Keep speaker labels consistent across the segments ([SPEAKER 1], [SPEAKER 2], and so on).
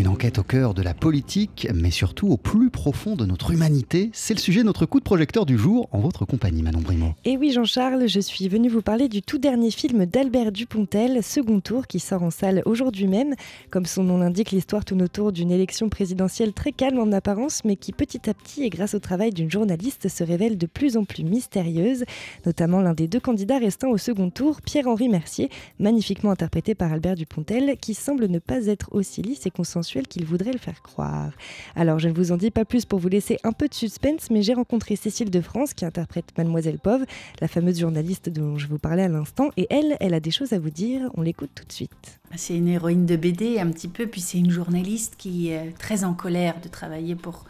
[SPEAKER 1] Une enquête au cœur de la politique, mais surtout au plus profond de notre humanité. C'est le sujet de notre coup de projecteur du jour en votre compagnie, Manon Brimo.
[SPEAKER 2] Et oui, Jean-Charles, je suis venu vous parler du tout dernier film d'Albert Dupontel, Second Tour, qui sort en salle aujourd'hui même. Comme son nom l'indique, l'histoire tourne autour d'une élection présidentielle très calme en apparence, mais qui petit à petit, et grâce au travail d'une journaliste, se révèle de plus en plus mystérieuse. Notamment l'un des deux candidats restants au second tour, Pierre-Henri Mercier, magnifiquement interprété par Albert Dupontel, qui semble ne pas être aussi lisse et consensuel qu'il voudrait le faire croire. Alors je ne vous en dis pas plus pour vous laisser un peu de suspense, mais j'ai rencontré Cécile de France qui interprète Mademoiselle Pove, la fameuse journaliste dont je vous parlais à l'instant, et elle, elle a des choses à vous dire, on l'écoute tout de suite.
[SPEAKER 3] C'est une héroïne de BD un petit peu, puis c'est une journaliste qui est très en colère de travailler pour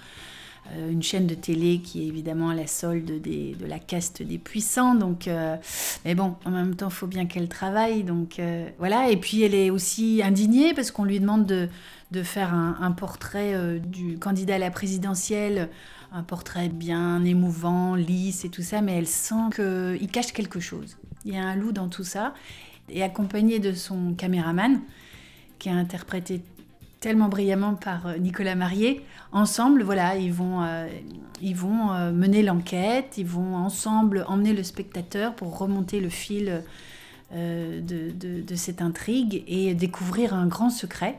[SPEAKER 3] euh, une chaîne de télé qui est évidemment à la solde de la caste des puissants. Donc, euh, mais bon, en même temps, il faut bien qu'elle travaille. Donc euh, voilà. Et puis elle est aussi indignée parce qu'on lui demande de, de faire un, un portrait du candidat à la présidentielle, un portrait bien émouvant, lisse et tout ça, mais elle sent qu'il cache quelque chose. Il y a un loup dans tout ça. Et accompagnée de son caméraman, qui a interprété tellement brillamment par euh, Nicolas Marié. Ensemble, voilà, ils vont, euh, euh, mener l'enquête, ils vont ensemble emmener le spectateur pour remonter le fil de, de, cette intrigue et découvrir un grand secret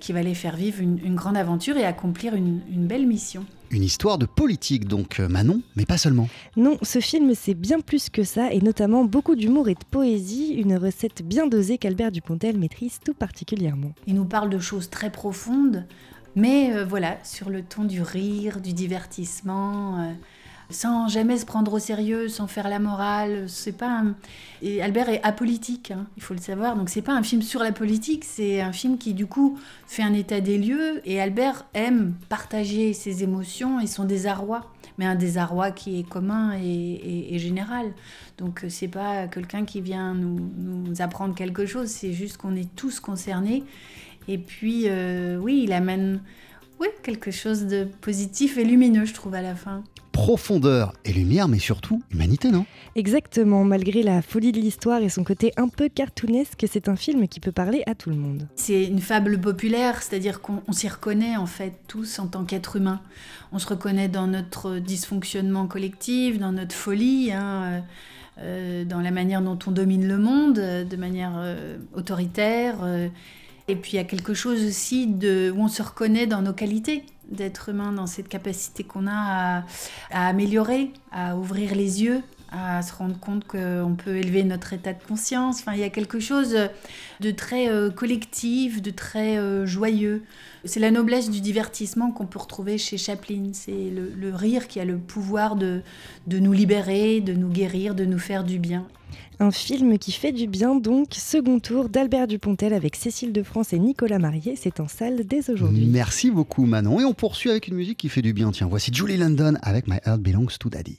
[SPEAKER 3] qui va les faire vivre une, grande aventure et accomplir une belle mission.
[SPEAKER 1] Une histoire de politique donc, euh, Manon, mais pas seulement.
[SPEAKER 2] Non, ce film c'est bien plus que ça, et notamment beaucoup d'humour et de poésie, une recette bien dosée qu'Albert Dupontel maîtrise tout particulièrement.
[SPEAKER 3] Il nous parle de choses très profondes, mais euh, voilà, sur le ton du rire, du divertissement. Euh, sans jamais se prendre au sérieux, sans faire la morale. C'est pas Et Albert est apolitique, hein, il faut le savoir. Donc c'est pas un film sur la politique, c'est un film qui du coup fait un état des lieux. Et Albert aime partager ses émotions et son désarroi, mais un désarroi qui est commun et, général. Donc c'est pas quelqu'un qui vient nous, nous, apprendre quelque chose, c'est juste qu'on est tous concernés. Et puis euh, oui, il amène oui, quelque chose de positif et lumineux, je trouve, à la fin
[SPEAKER 1] profondeur et lumière, mais surtout humanité, non?
[SPEAKER 2] Exactement, malgré la folie de l'histoire et son côté un peu cartoonesque, c'est un film qui peut parler à tout le monde.
[SPEAKER 3] C'est une fable populaire, c'est-à-dire qu'on s'y reconnaît en fait tous en tant qu'être humain. On se reconnaît dans notre dysfonctionnement collectif, dans notre folie. Hein, euh, euh, dans la manière dont on domine le monde, euh, de manière autoritaire. Et puis il y a quelque chose aussi de, où on se reconnaît dans nos qualités d'être humain, dans cette capacité qu'on a à, améliorer, à ouvrir les yeux, à se rendre compte qu'on peut élever notre état de conscience. Enfin, il y a quelque chose de très euh, collectif, de très euh, joyeux. C'est la noblesse du divertissement qu'on peut retrouver chez Chaplin. C'est le, rire qui a le pouvoir de, de nous libérer, de nous guérir, de nous faire du bien.
[SPEAKER 2] Un film qui fait du bien donc, second tour d'Albert Dupontel avec Cécile de France et Nicolas Marié, c'est en salle dès aujourd'hui.
[SPEAKER 1] Merci beaucoup Manon et on poursuit avec une musique qui fait du bien. Tiens, voici Julie London avec My Heart Belongs to Daddy.